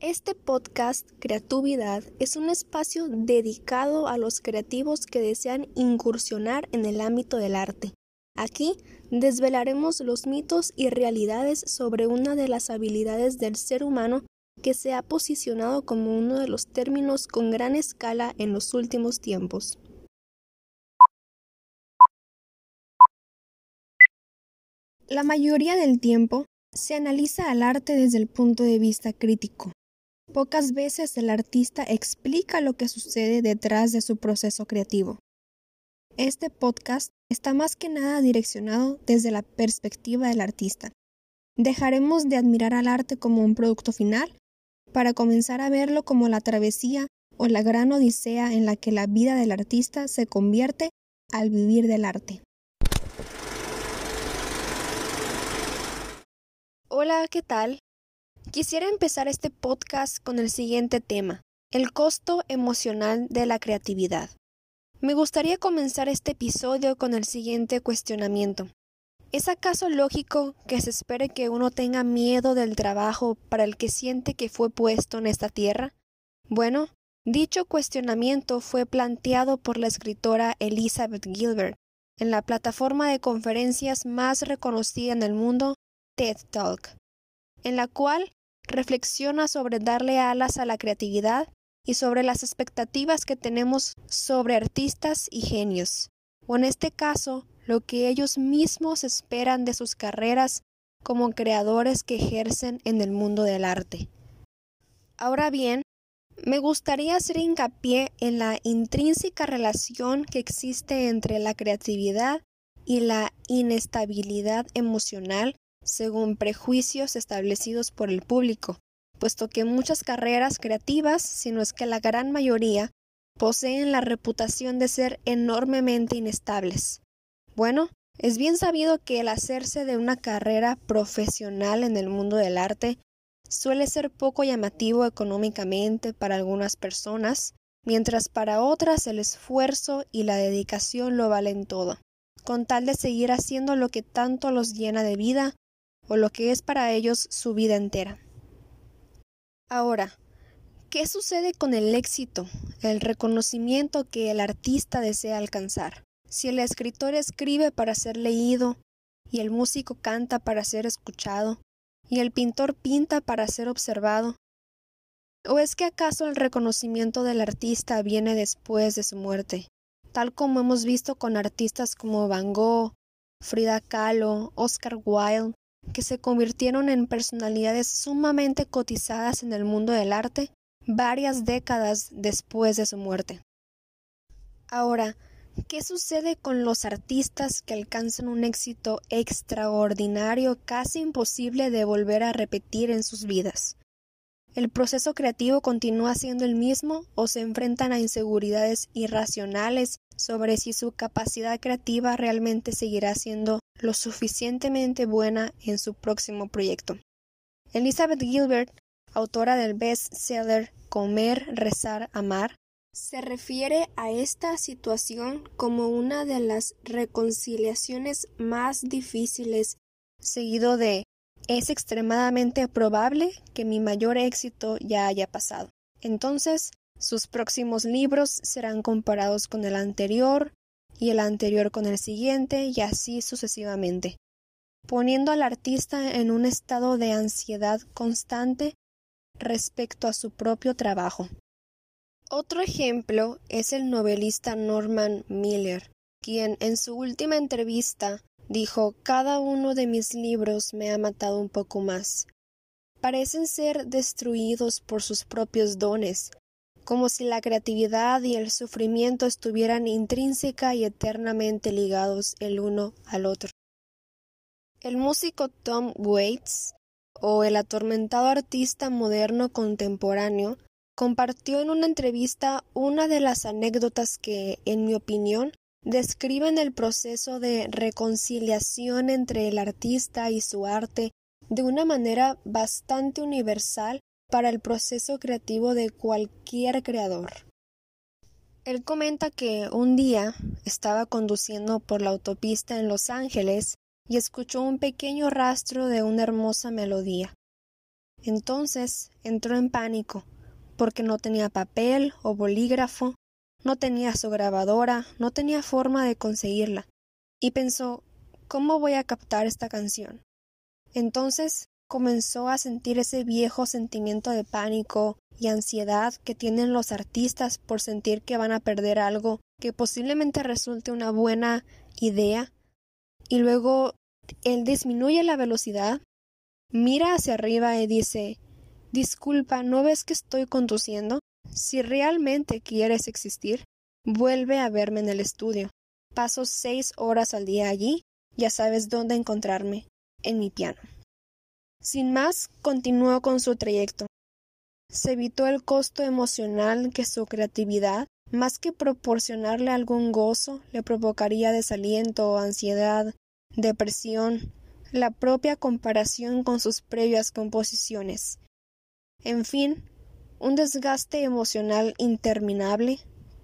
Este podcast Creatividad es un espacio dedicado a los creativos que desean incursionar en el ámbito del arte. Aquí desvelaremos los mitos y realidades sobre una de las habilidades del ser humano que se ha posicionado como uno de los términos con gran escala en los últimos tiempos. La mayoría del tiempo se analiza al arte desde el punto de vista crítico. Pocas veces el artista explica lo que sucede detrás de su proceso creativo. Este podcast está más que nada direccionado desde la perspectiva del artista. Dejaremos de admirar al arte como un producto final para comenzar a verlo como la travesía o la gran odisea en la que la vida del artista se convierte al vivir del arte. Hola, ¿qué tal? Quisiera empezar este podcast con el siguiente tema, el costo emocional de la creatividad. Me gustaría comenzar este episodio con el siguiente cuestionamiento. ¿Es acaso lógico que se espere que uno tenga miedo del trabajo para el que siente que fue puesto en esta tierra? Bueno, dicho cuestionamiento fue planteado por la escritora Elizabeth Gilbert en la plataforma de conferencias más reconocida en el mundo, TED Talk, en la cual reflexiona sobre darle alas a la creatividad y sobre las expectativas que tenemos sobre artistas y genios, o en este caso, lo que ellos mismos esperan de sus carreras como creadores que ejercen en el mundo del arte. Ahora bien, me gustaría hacer hincapié en la intrínseca relación que existe entre la creatividad y la inestabilidad emocional según prejuicios establecidos por el público, puesto que muchas carreras creativas, si no es que la gran mayoría, poseen la reputación de ser enormemente inestables. Bueno, es bien sabido que el hacerse de una carrera profesional en el mundo del arte suele ser poco llamativo económicamente para algunas personas, mientras para otras el esfuerzo y la dedicación lo valen todo, con tal de seguir haciendo lo que tanto los llena de vida o lo que es para ellos su vida entera. Ahora, ¿qué sucede con el éxito, el reconocimiento que el artista desea alcanzar? Si el escritor escribe para ser leído, y el músico canta para ser escuchado, y el pintor pinta para ser observado, ¿O es que acaso el reconocimiento del artista viene después de su muerte, tal como hemos visto con artistas como Van Gogh, Frida Kahlo, Oscar Wilde, que se convirtieron en personalidades sumamente cotizadas en el mundo del arte varias décadas después de su muerte. Ahora, ¿qué sucede con los artistas que alcanzan un éxito extraordinario casi imposible de volver a repetir en sus vidas? ¿El proceso creativo continúa siendo el mismo o se enfrentan a inseguridades irracionales sobre si su capacidad creativa realmente seguirá siendo lo suficientemente buena en su próximo proyecto? Elizabeth Gilbert, autora del best-seller Comer, Rezar, Amar, se refiere a esta situación como una de las reconciliaciones más difíciles, seguido de es extremadamente probable que mi mayor éxito ya haya pasado. Entonces, sus próximos libros serán comparados con el anterior y el anterior con el siguiente y así sucesivamente, poniendo al artista en un estado de ansiedad constante respecto a su propio trabajo. Otro ejemplo es el novelista Norman Miller, quien en su última entrevista Dijo, cada uno de mis libros me ha matado un poco más. Parecen ser destruidos por sus propios dones, como si la creatividad y el sufrimiento estuvieran intrínseca y eternamente ligados el uno al otro. El músico Tom Waits, o el atormentado artista moderno contemporáneo, compartió en una entrevista una de las anécdotas que, en mi opinión, describen el proceso de reconciliación entre el artista y su arte de una manera bastante universal para el proceso creativo de cualquier creador. Él comenta que un día estaba conduciendo por la autopista en Los Ángeles y escuchó un pequeño rastro de una hermosa melodía. Entonces entró en pánico, porque no tenía papel o bolígrafo, no tenía su grabadora, no tenía forma de conseguirla, y pensó ¿Cómo voy a captar esta canción? Entonces comenzó a sentir ese viejo sentimiento de pánico y ansiedad que tienen los artistas por sentir que van a perder algo que posiblemente resulte una buena idea y luego él disminuye la velocidad, mira hacia arriba y dice Disculpa, ¿no ves que estoy conduciendo? Si realmente quieres existir, vuelve a verme en el estudio. Paso seis horas al día allí, ya sabes dónde encontrarme, en mi piano. Sin más, continuó con su trayecto. Se evitó el costo emocional que su creatividad, más que proporcionarle algún gozo, le provocaría desaliento, ansiedad, depresión, la propia comparación con sus previas composiciones. En fin, un desgaste emocional interminable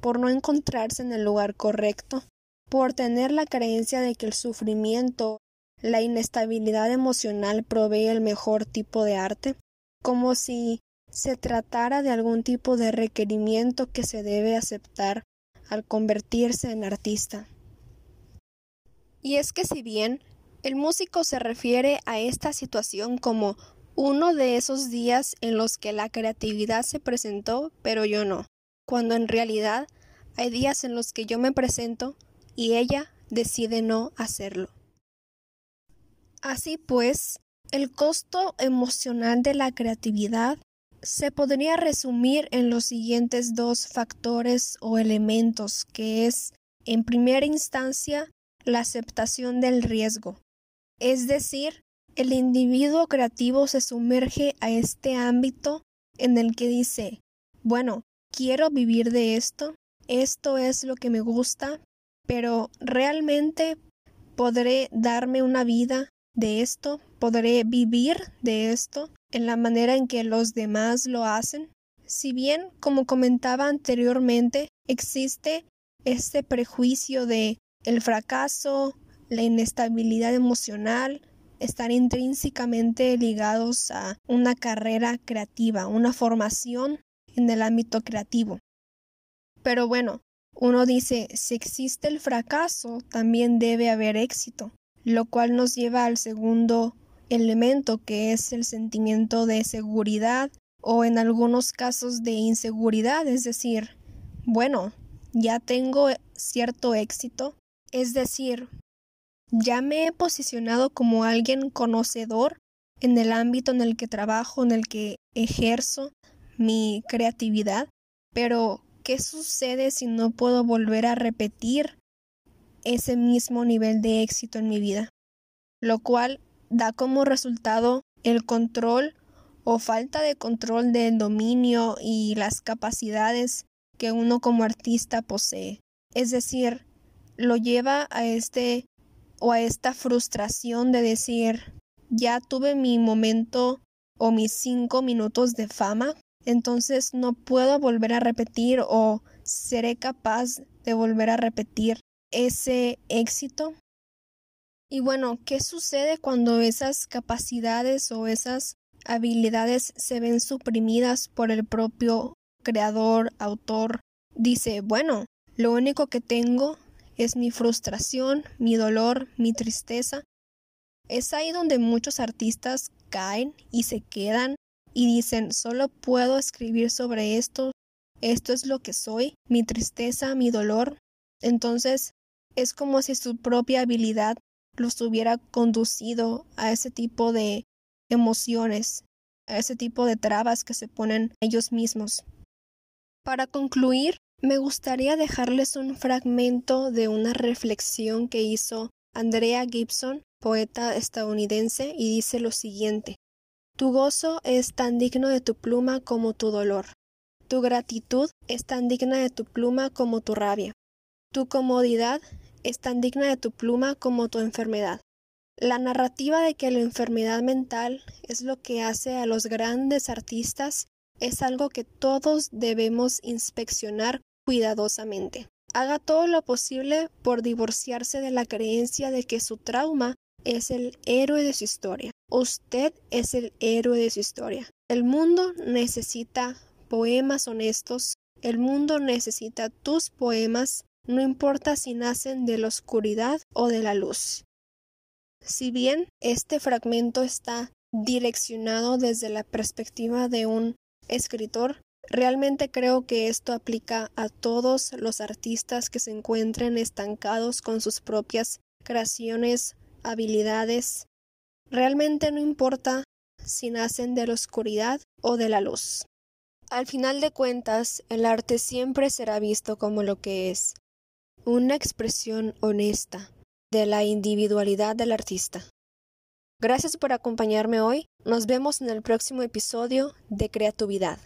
por no encontrarse en el lugar correcto, por tener la creencia de que el sufrimiento la inestabilidad emocional provee el mejor tipo de arte, como si se tratara de algún tipo de requerimiento que se debe aceptar al convertirse en artista. Y es que si bien el músico se refiere a esta situación como uno de esos días en los que la creatividad se presentó, pero yo no, cuando en realidad hay días en los que yo me presento y ella decide no hacerlo. Así pues, el costo emocional de la creatividad se podría resumir en los siguientes dos factores o elementos, que es, en primera instancia, la aceptación del riesgo. Es decir, el individuo creativo se sumerge a este ámbito en el que dice, bueno, quiero vivir de esto, esto es lo que me gusta, pero realmente podré darme una vida de esto? ¿Podré vivir de esto en la manera en que los demás lo hacen? Si bien, como comentaba anteriormente, existe este prejuicio de el fracaso, la inestabilidad emocional, estar intrínsecamente ligados a una carrera creativa, una formación en el ámbito creativo. Pero bueno, uno dice, si existe el fracaso, también debe haber éxito lo cual nos lleva al segundo elemento que es el sentimiento de seguridad o en algunos casos de inseguridad, es decir, bueno, ya tengo cierto éxito, es decir, ya me he posicionado como alguien conocedor en el ámbito en el que trabajo, en el que ejerzo mi creatividad, pero ¿qué sucede si no puedo volver a repetir ese mismo nivel de éxito en mi vida, lo cual da como resultado el control o falta de control del dominio y las capacidades que uno como artista posee. Es decir, lo lleva a este o a esta frustración de decir ya tuve mi momento o mis cinco minutos de fama, entonces no puedo volver a repetir o seré capaz de volver a repetir ese éxito. Y bueno, ¿qué sucede cuando esas capacidades o esas habilidades se ven suprimidas por el propio creador, autor? Dice, bueno, lo único que tengo es mi frustración, mi dolor, mi tristeza. Es ahí donde muchos artistas caen y se quedan y dicen, solo puedo escribir sobre esto, esto es lo que soy, mi tristeza, mi dolor. Entonces es como si su propia habilidad los hubiera conducido a ese tipo de emociones, a ese tipo de trabas que se ponen ellos mismos. Para concluir, me gustaría dejarles un fragmento de una reflexión que hizo Andrea Gibson, poeta estadounidense, y dice lo siguiente Tu gozo es tan digno de tu pluma como tu dolor. Tu gratitud es tan digna de tu pluma como tu rabia. Tu comodidad es tan digna de tu pluma como tu enfermedad. La narrativa de que la enfermedad mental es lo que hace a los grandes artistas es algo que todos debemos inspeccionar cuidadosamente. Haga todo lo posible por divorciarse de la creencia de que su trauma es el héroe de su historia. Usted es el héroe de su historia. El mundo necesita poemas honestos. El mundo necesita tus poemas, no importa si nacen de la oscuridad o de la luz. Si bien este fragmento está direccionado desde la perspectiva de un escritor, realmente creo que esto aplica a todos los artistas que se encuentren estancados con sus propias creaciones, habilidades. Realmente no importa si nacen de la oscuridad o de la luz. Al final de cuentas, el arte siempre será visto como lo que es, una expresión honesta de la individualidad del artista. Gracias por acompañarme hoy. Nos vemos en el próximo episodio de Creatividad.